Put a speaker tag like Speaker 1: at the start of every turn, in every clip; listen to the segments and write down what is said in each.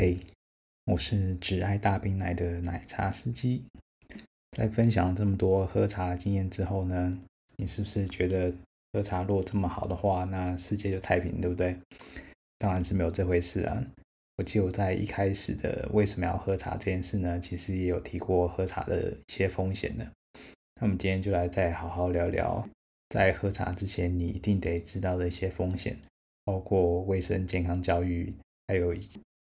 Speaker 1: 嘿我是只爱大冰奶的奶茶司机。在分享这么多喝茶经验之后呢，你是不是觉得喝茶如果这么好的话，那世界就太平，对不对？当然是没有这回事啊。我记得我在一开始的为什么要喝茶这件事呢，其实也有提过喝茶的一些风险的。那我们今天就来再好好聊聊，在喝茶之前你一定得知道的一些风险，包括卫生健康教育，还有。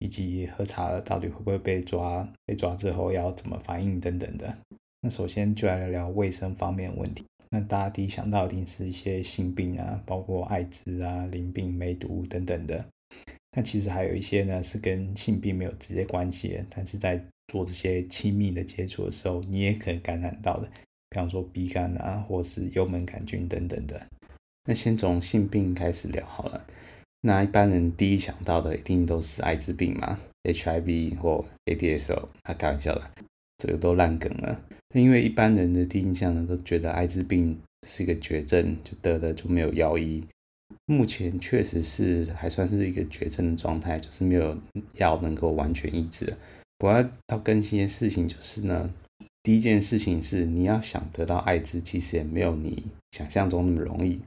Speaker 1: 以及喝茶到底会不会被抓？被抓之后要怎么反应等等的。那首先就来聊聊卫生方面的问题。那大家第一想到一定是一些性病啊，包括艾滋啊、淋病、梅毒等等的。那其实还有一些呢是跟性病没有直接关系的，但是在做这些亲密的接触的时候，你也可能感染到的，比方说鼻干啊，或是幽门杆菌等等的。那先从性病开始聊好了。那一般人第一想到的一定都是艾滋病嘛，HIV 或 ADSL，他开玩笑的，这个都烂梗了。因为一般人的第一印象呢，都觉得艾滋病是一个绝症，就得了就没有药医。目前确实是还算是一个绝症的状态，就是没有药能够完全医治。不过要更新的事情就是呢，第一件事情是你要想得到艾滋，其实也没有你想象中那么容易。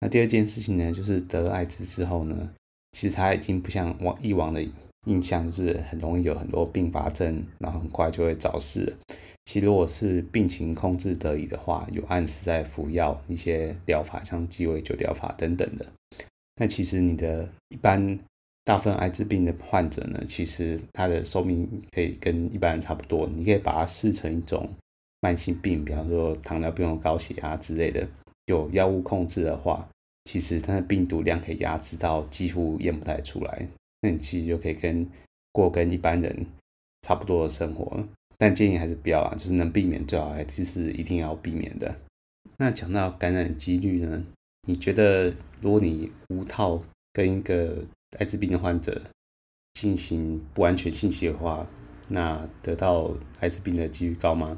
Speaker 1: 那第二件事情呢，就是得了艾滋之后呢，其实它已经不像往以往的印象，是很容易有很多并发症，然后很快就会早逝。其实如果是病情控制得宜的话，有按时在服药一些疗法，像鸡尾酒疗法等等的，那其实你的一般大部分艾滋病的患者呢，其实他的寿命可以跟一般人差不多。你可以把它视成一种慢性病，比方说糖尿病、高血压之类的。有药物控制的话，其实它的病毒量可以压制到几乎验不太出来，那你其实就可以跟过跟一般人差不多的生活。但建议还是不要啊，就是能避免最好还是一定要避免的。那讲到感染几率呢？你觉得如果你无套跟一个艾滋病的患者进行不安全性行为的话，那得到艾滋病的几率高吗？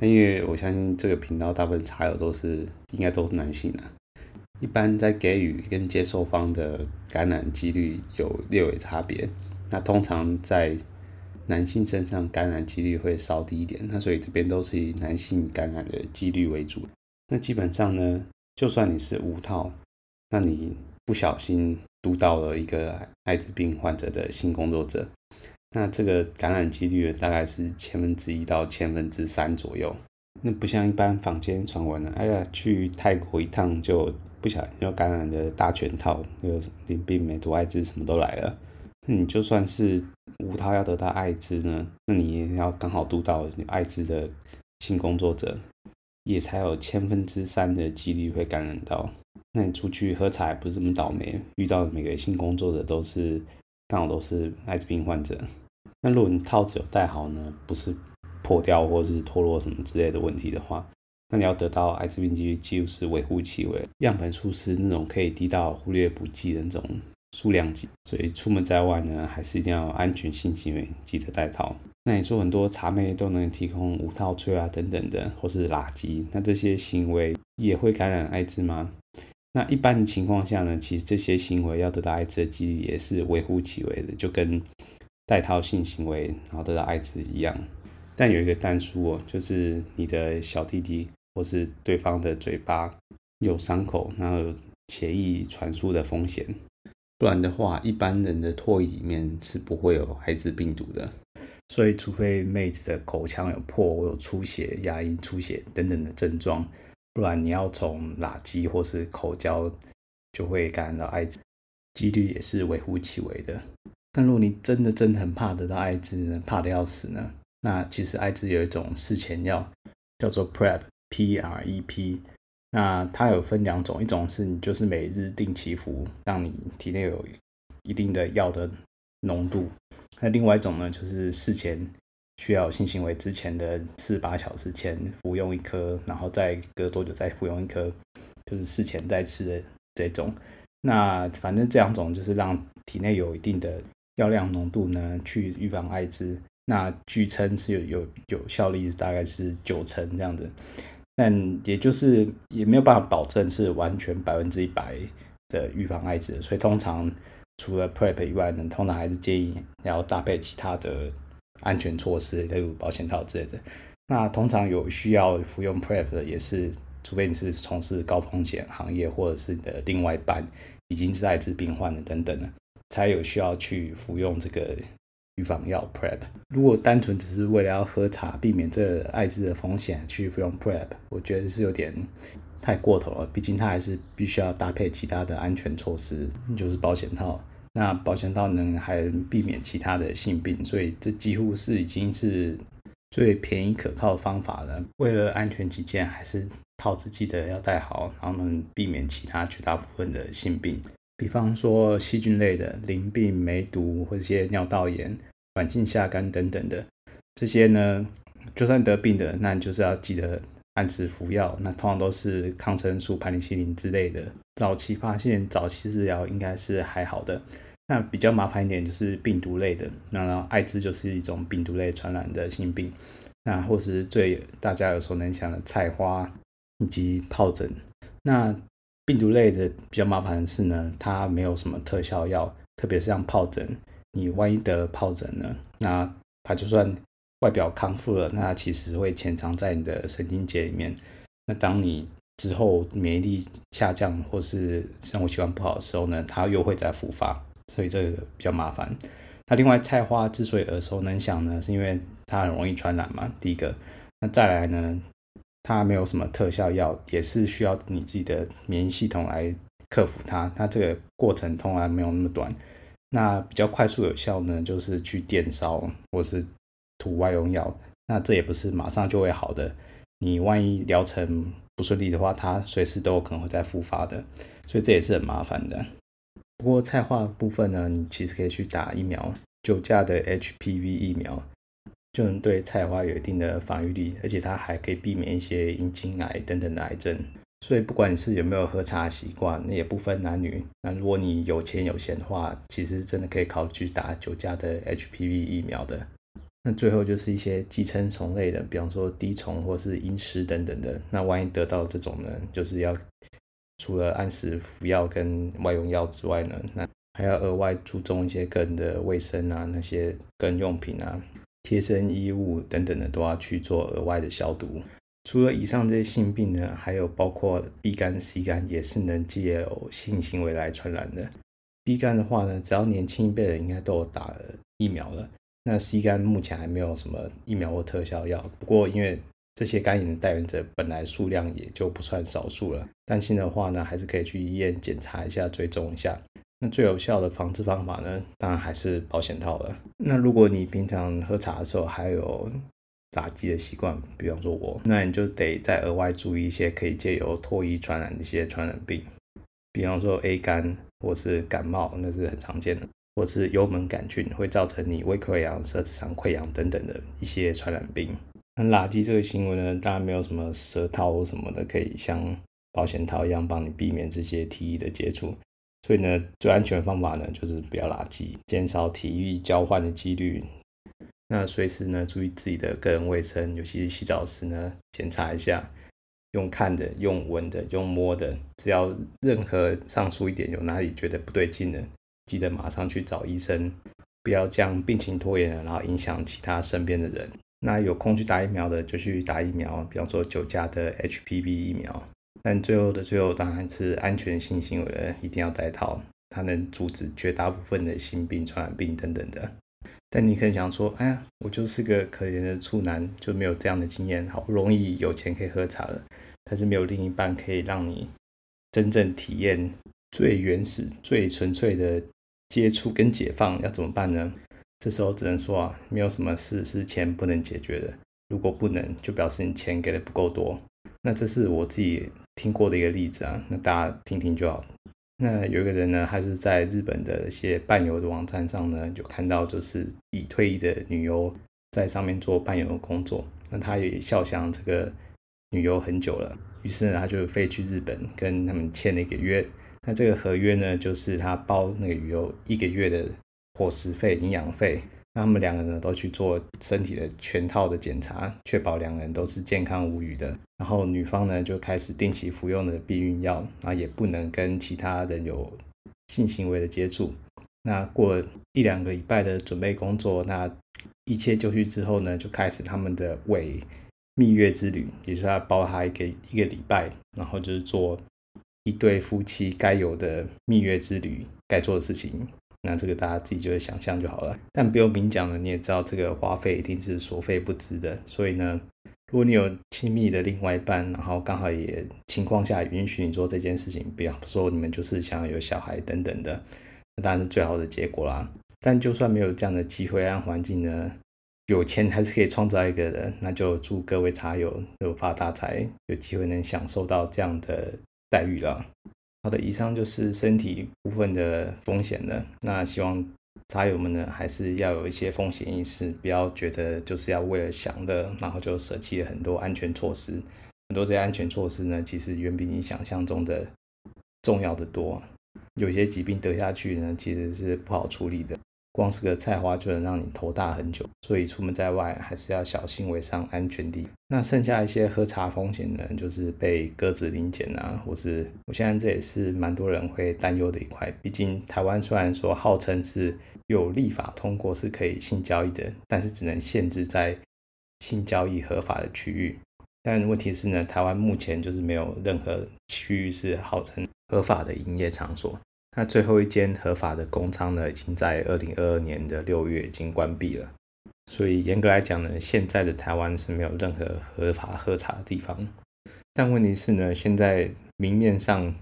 Speaker 1: 但因为我相信这个频道大部分茶友都是应该都是男性啊，一般在给予跟接受方的感染几率有略微差别。那通常在男性身上感染几率会稍低一点，那所以这边都是以男性感染的几率为主。那基本上呢，就算你是无套，那你不小心毒到了一个艾滋病患者的性工作者。那这个感染几率大概是千分之一到千分之三左右。那不像一般坊间传闻的，哎呀，去泰国一趟就不小心就感染的大全套，有淋病、梅毒、艾滋什么都来了。那你就算是无套要得到艾滋呢，那你也要刚好毒到艾滋的性工作者，也才有千分之三的几率会感染到。那你出去喝茶也不是这么倒霉，遇到的每个性工作者都是。刚好都是艾滋病患者。那如果你套子有戴好呢，不是破掉或是脱落什么之类的问题的话，那你要得到艾滋病几率几乎是微乎其微。样本数是那种可以低到忽略不计的那种数量级。所以出门在外呢，还是一定要安全性行为，记得戴套。那你说很多茶妹都能提供无套吹啊等等的，或是垃圾，那这些行为也会感染艾滋吗？那一般的情况下呢，其实这些行为要得到艾滋的几率也是微乎其微的，就跟带套性行为然后得到艾滋一样。但有一个但书哦，就是你的小弟弟或是对方的嘴巴有伤口，然后有血液传输的风险。不然的话，一般人的唾液里面是不会有艾滋病毒的。所以，除非妹子的口腔有破或有出血、牙龈出血等等的症状。不然你要从垃圾或是口交就会感染到艾滋，几率也是微乎其微的。但如果你真的真的很怕得到艾滋呢，怕得要死呢，那其实艾滋有一种事前药叫做 PrEP，P-R-E-P。那它有分两种，一种是你就是每日定期服，让你体内有一定的药的浓度。那另外一种呢，就是事前需要性行为之前的四十八小时前服用一颗，然后再隔多久再服用一颗，就是事前再吃的这种。那反正这两种就是让体内有一定的药量浓度呢，去预防艾滋。那据称是有有有效率，大概是九成这样子。但也就是也没有办法保证是完全百分之一百的预防艾滋。所以通常除了 PrEP 以外呢，通常还是建议要搭配其他的安全措施，例如保险套之类的。那通常有需要服用 PrEP 的，也是除非你是从事高风险行业，或者是你的另外一半已经是艾滋病患了等等的，才有需要去服用这个预防药 PrEP。如果单纯只是为了要喝茶，避免这艾滋的风险去服用 PrEP，我觉得是有点太过头了。毕竟它还是必须要搭配其他的安全措施，就是保险套。那保险套能还避免其他的性病，所以这几乎是已经是最便宜可靠的方法了。为了安全起见，还是套子记得要戴好，然后能避免其他绝大部分的性病，比方说细菌类的淋病、梅毒或者些尿道炎、软性下肝等等的这些呢，就算得病的，那你就是要记得。按时服药，那通常都是抗生素、盘尼西林之类的。早期发现、早期治疗应该是还好的。那比较麻烦一点就是病毒类的，那然后艾滋就是一种病毒类传染的性病。那或是最大家有所能想的菜花以及疱疹。那病毒类的比较麻烦的是呢，它没有什么特效药，特别是像疱疹，你万一得疱疹呢，那它就算。外表康复了，那其实会潜藏在你的神经节里面。那当你之后免疫力下降或是生活习惯不好的时候呢，它又会再复发，所以这个比较麻烦。那另外菜花之所以耳熟能详呢，是因为它很容易传染嘛。第一个，那再来呢，它没有什么特效药，也是需要你自己的免疫系统来克服它。它这个过程通常没有那么短。那比较快速有效呢，就是去电烧或是。涂外用药，那这也不是马上就会好的。你万一疗程不顺利的话，它随时都有可能会再复发的，所以这也是很麻烦的。不过菜花部分呢，你其实可以去打疫苗，九价的 HPV 疫苗就能对菜花有一定的防御力，而且它还可以避免一些阴茎癌等等的癌症。所以不管你是有没有喝茶习惯，那也不分男女。那如果你有钱有闲的话，其实真的可以考虑去打九价的 HPV 疫苗的。那最后就是一些寄生虫类的，比方说滴虫或是阴虱等等的。那万一得到这种呢，就是要除了按时服药跟外用药之外呢，那还要额外注重一些个人的卫生啊，那些个人用品啊、贴身衣物等等的都要去做额外的消毒。除了以上这些性病呢，还有包括 B 肝、C 肝也是能借由性行为来传染的。B 肝的话呢，只要年轻一辈的人应该都有打了疫苗了。那 C 肝目前还没有什么疫苗或特效药，不过因为这些肝炎的带原者本来数量也就不算少数了，担心的话呢，还是可以去医院检查一下，追踪一下。那最有效的防治方法呢，当然还是保险套了。那如果你平常喝茶的时候还有打击的习惯，比方说我，那你就得再额外注意一些可以借由唾液传染的一些传染病，比方说 A 肝或是感冒，那是很常见的。或是幽门杆菌会造成你胃溃疡、舌质上溃疡等等的一些传染病。那垃圾这个行为呢，当然没有什么舌套或什么的可以像保险套一样帮你避免这些体液的接触。所以呢，最安全的方法呢，就是不要垃圾，减少体液交换的几率。那随时呢，注意自己的个人卫生，尤其是洗澡时呢，检查一下，用看的、用闻的、用摸的，只要任何上述一点有哪里觉得不对劲的。记得马上去找医生，不要将病情拖延了，然后影响其他身边的人。那有空去打疫苗的就去打疫苗，比方说九价的 HPV 疫苗。但最后的最后，当然是安全性行为一定要戴套，它能阻止绝大部分的性病、传染病等等的。但你可能想说，哎呀，我就是个可怜的处男，就没有这样的经验，好不容易有钱可以喝茶了，但是没有另一半可以让你真正体验最原始、最纯粹的。接触跟解放要怎么办呢？这时候只能说啊，没有什么事是钱不能解决的。如果不能，就表示你钱给的不够多。那这是我自己听过的一个例子啊，那大家听听就好。那有一个人呢，他就是在日本的一些伴游的网站上呢，有看到就是已退役的女优在上面做伴游的工作。那他也笑想这个女优很久了，于是呢，他就飞去日本跟他们签了一个约。那这个合约呢，就是他包那个女优一个月的伙食费、营养费。那他们两个人都去做身体的全套的检查，确保两个人都是健康无虞的。然后女方呢就开始定期服用的避孕药，然后也不能跟其他人有性行为的接触。那过一两个礼拜的准备工作，那一切就绪之后呢，就开始他们的伪蜜月之旅，也就是他包他一个一个礼拜，然后就是做一对夫妻该有的蜜月之旅该做的事情。那这个大家自己就会想象就好了，但不用明讲了，你也知道这个花费一定是所费不值的。所以呢，如果你有亲密的另外一半，然后刚好也情况下允许你做这件事情，比方说你们就是想要有小孩等等的，那当然是最好的结果啦。但就算没有这样的机会和环境呢，有钱还是可以创造一个的。那就祝各位茶友有发大财，有机会能享受到这样的待遇了。好的，以上就是身体部分的风险了。那希望茶友们呢，还是要有一些风险意识，不要觉得就是要为了享乐，然后就舍弃了很多安全措施。很多这些安全措施呢，其实远比你想象中的重要的多。有些疾病得下去呢，其实是不好处理的。光是个菜花就能让你头大很久，所以出门在外还是要小心为上，安全第一。那剩下一些喝茶风险呢，就是被鸽子临检啊，或是我现在这也是蛮多人会担忧的一块。毕竟台湾虽然说号称是有立法通过是可以性交易的，但是只能限制在性交易合法的区域。但问题是呢，台湾目前就是没有任何区域是号称合法的营业场所。那最后一间合法的公仓呢，已经在二零二二年的六月已经关闭了。所以严格来讲呢，现在的台湾是没有任何合法喝茶的地方。但问题是呢，现在明面上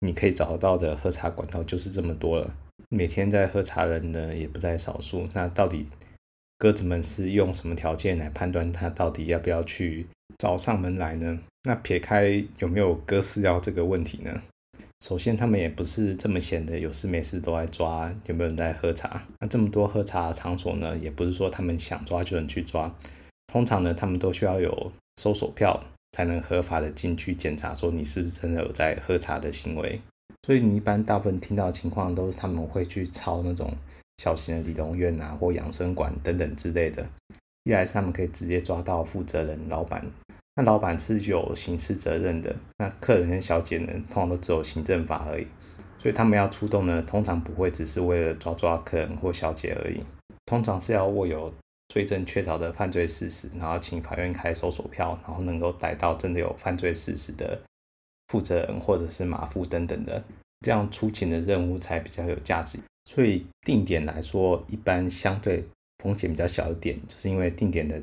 Speaker 1: 你可以找到的喝茶管道就是这么多了，每天在喝茶的人呢也不在少数。那到底鸽子们是用什么条件来判断他到底要不要去找上门来呢？那撇开有没有鸽饲料这个问题呢？首先，他们也不是这么闲的，有事没事都在抓有没有人在喝茶。那这么多喝茶的场所呢，也不是说他们想抓就能去抓。通常呢，他们都需要有搜索票才能合法的进去检查，说你是不是真的有在喝茶的行为。所以你一般大部分听到的情况都是他们会去抄那种小型的理容院啊或养生馆等等之类的。一来是他们可以直接抓到负责人老板。那老板是有刑事责任的，那客人跟小姐呢，通常都只有行政法而已，所以他们要出动呢，通常不会只是为了抓抓客人或小姐而已，通常是要握有罪证确凿的犯罪事实，然后请法院开搜索票，然后能够逮到真的有犯罪事实的负责人或者是马夫等等的，这样出勤的任务才比较有价值。所以定点来说，一般相对风险比较小一点，就是因为定点的。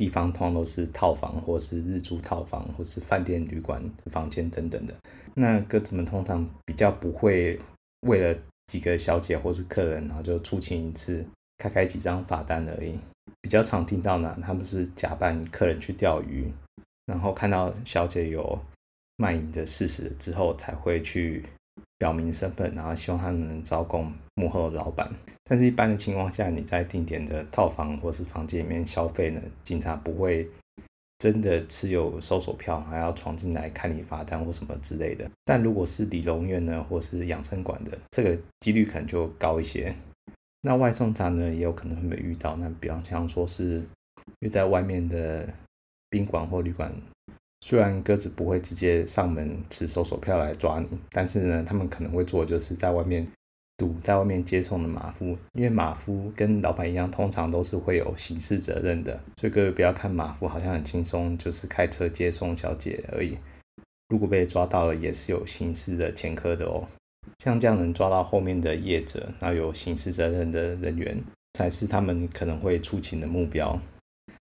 Speaker 1: 地方通常都是套房，或是日租套房，或是饭店、旅馆房间等等的。那鸽子们通常比较不会为了几个小姐或是客人，然后就出勤一次，开开几张罚单而已。比较常听到呢，他们是假扮客人去钓鱼，然后看到小姐有卖淫的事实之后，才会去。表明身份，然后希望他们能招供幕后的老板。但是，一般的情况下，你在定点的套房或是房间里面消费呢，警察不会真的持有搜索票，还要闯进来看你罚单或什么之类的。但如果是理容院呢，或是养生馆的，这个几率可能就高一些。那外送茶呢，也有可能会被遇到。那比方像说是约在外面的宾馆或旅馆。虽然鸽子不会直接上门持搜索票来抓你，但是呢，他们可能会做就是在外面堵在外面接送的马夫，因为马夫跟老板一样，通常都是会有刑事责任的。所以各位不要看马夫好像很轻松，就是开车接送小姐而已。如果被抓到了，也是有刑事的前科的哦。像这样能抓到后面的业者，那有刑事责任的人员，才是他们可能会出勤的目标。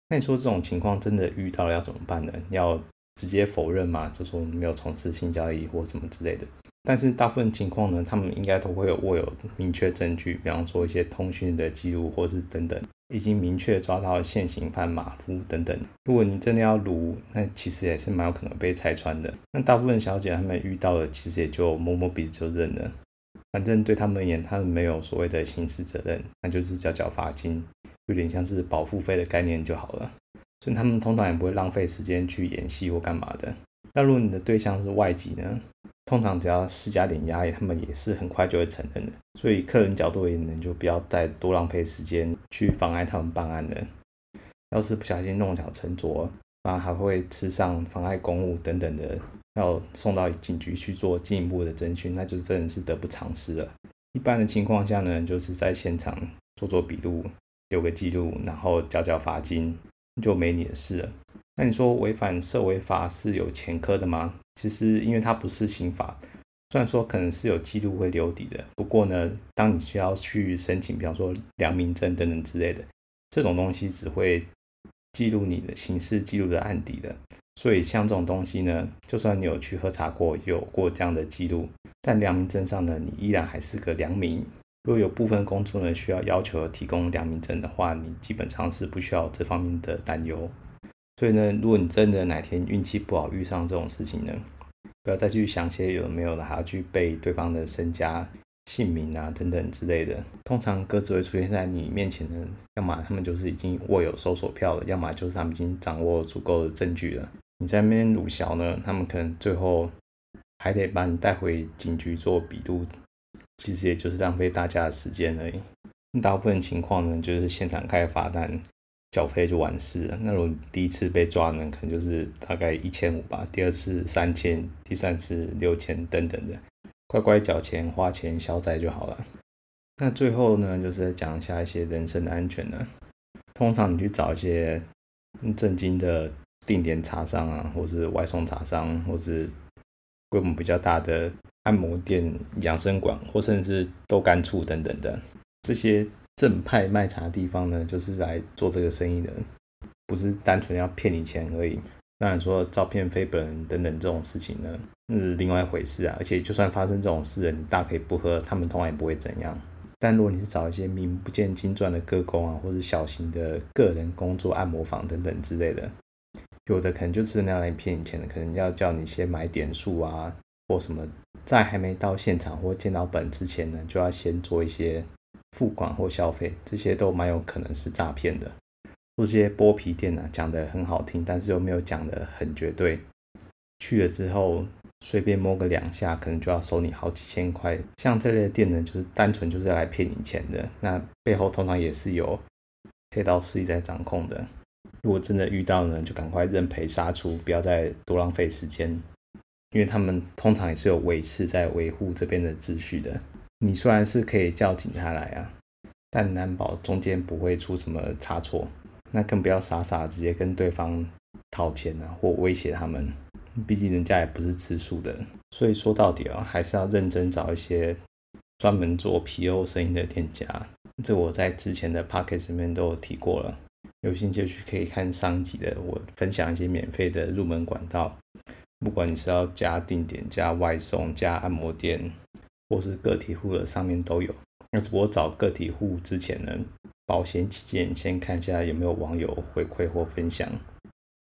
Speaker 1: 那你说这种情况真的遇到了要怎么办呢？要直接否认嘛，就说没有从事性交易或什么之类的。但是大部分情况呢，他们应该都会有握有明确证据，比方说一些通讯的记录，或是等等，已经明确抓到现行犯马夫等等。如果你真的要撸，那其实也是蛮有可能被拆穿的。那大部分小姐她们遇到了，其实也就摸摸鼻子就认了。反正对他们而言，他们没有所谓的刑事责任，那就是缴缴罚金，有点像是保护费的概念就好了。所以他们通常也不会浪费时间去演戏或干嘛的。那如果你的对象是外籍呢？通常只要施加点压力，他们也是很快就会承认的。所以客人角度而言呢，就不要再多浪费时间去妨碍他们办案了。要是不小心弄巧成拙，反而还会吃上妨碍公务等等的，要送到警局去做进一步的侦讯，那就真的是得不偿失了。一般的情况下呢，就是在现场做做笔录，留个记录，然后缴缴罚金。就没你的事了。那你说违反社维法是有前科的吗？其实因为它不是刑法，虽然说可能是有记录会留底的，不过呢，当你需要去申请，比方说良民证等等之类的，这种东西只会记录你的刑事记录的案底的。所以像这种东西呢，就算你有去喝茶过，有过这样的记录，但良民证上呢，你依然还是个良民。如果有部分工作呢需要要求提供良民证的话，你基本上是不需要这方面的担忧。所以呢，如果你真的哪天运气不好遇上这种事情呢，不要再去想些有的没有的，还要去背对方的身家、姓名啊等等之类的。通常鸽子会出现在你面前的，要么他们就是已经握有搜索票了，要么就是他们已经掌握足够的证据了。你在那边鲁小呢，他们可能最后还得把你带回警局做笔录。其实也就是浪费大家的时间而已。大部分情况呢，就是现场开罚单，缴费就完事了。那如第一次被抓呢，可能就是大概一千五吧，第二次三千，第三次六千等等的，乖乖缴钱花钱消灾就好了。那最后呢，就是讲一下一些人身的安全呢。通常你去找一些正经的定点茶商啊，或是外送茶商，或是规模比较大的。按摩店、养生馆或甚至豆干处等等的这些正派卖茶的地方呢，就是来做这个生意的，不是单纯要骗你钱而已。当然说照片非本人等等这种事情呢，是另外一回事啊。而且就算发生这种事，你大可以不喝，他们通常也不会怎样。但如果你是找一些名不见经传的个工啊，或者小型的个人工作按摩坊等等之类的，有的可能就是那样来骗你钱的，可能要叫你先买点数啊。或什么，在还没到现场或见到本之前呢，就要先做一些付款或消费，这些都蛮有可能是诈骗的。这些剥皮店呢，讲得很好听，但是又没有讲得很绝对。去了之后，随便摸个两下，可能就要收你好几千块。像这类店呢，就是单纯就是来骗你钱的。那背后通常也是有黑道势力在掌控的。如果真的遇到呢，就赶快认赔杀出，不要再多浪费时间。因为他们通常也是有维持在维护这边的秩序的。你虽然是可以叫警察来啊，但难保中间不会出什么差错。那更不要傻傻直接跟对方讨钱啊，或威胁他们。毕竟人家也不是吃素的。所以说到底啊，还是要认真找一些专门做皮肉生意的店家。这我在之前的 podcast 里面都有提过了。有兴趣去可以看上集的，我分享一些免费的入门管道。不管你是要加定点、加外送、加按摩店，或是个体户的，上面都有。那只不过找个体户之前呢，保险起见，先看一下有没有网友回馈或分享，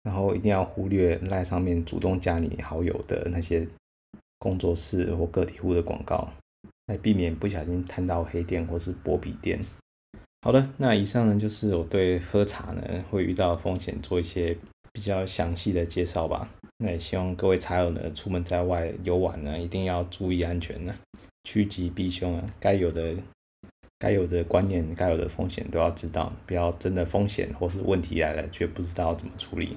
Speaker 1: 然后一定要忽略赖上面主动加你好友的那些工作室或个体户的广告，来避免不小心摊到黑店或是剥皮店。好的，那以上呢就是我对喝茶呢会遇到风险做一些比较详细的介绍吧。那也希望各位茶友呢，出门在外游玩呢，一定要注意安全呢，趋吉避凶啊，该有的、该有的观念、该有的风险都要知道，不要真的风险或是问题来了却不知道怎么处理，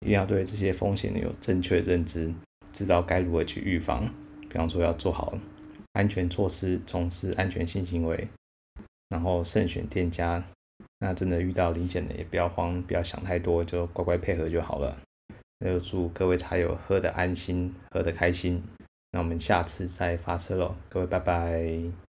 Speaker 1: 一定要对这些风险有正确认知，知道该如何去预防。比方说要做好安全措施，从事安全性行为，然后慎选店家。那真的遇到临检的也不要慌，不要想太多，就乖乖配合就好了。那就祝各位茶友喝的安心，喝的开心。那我们下次再发车喽，各位拜拜。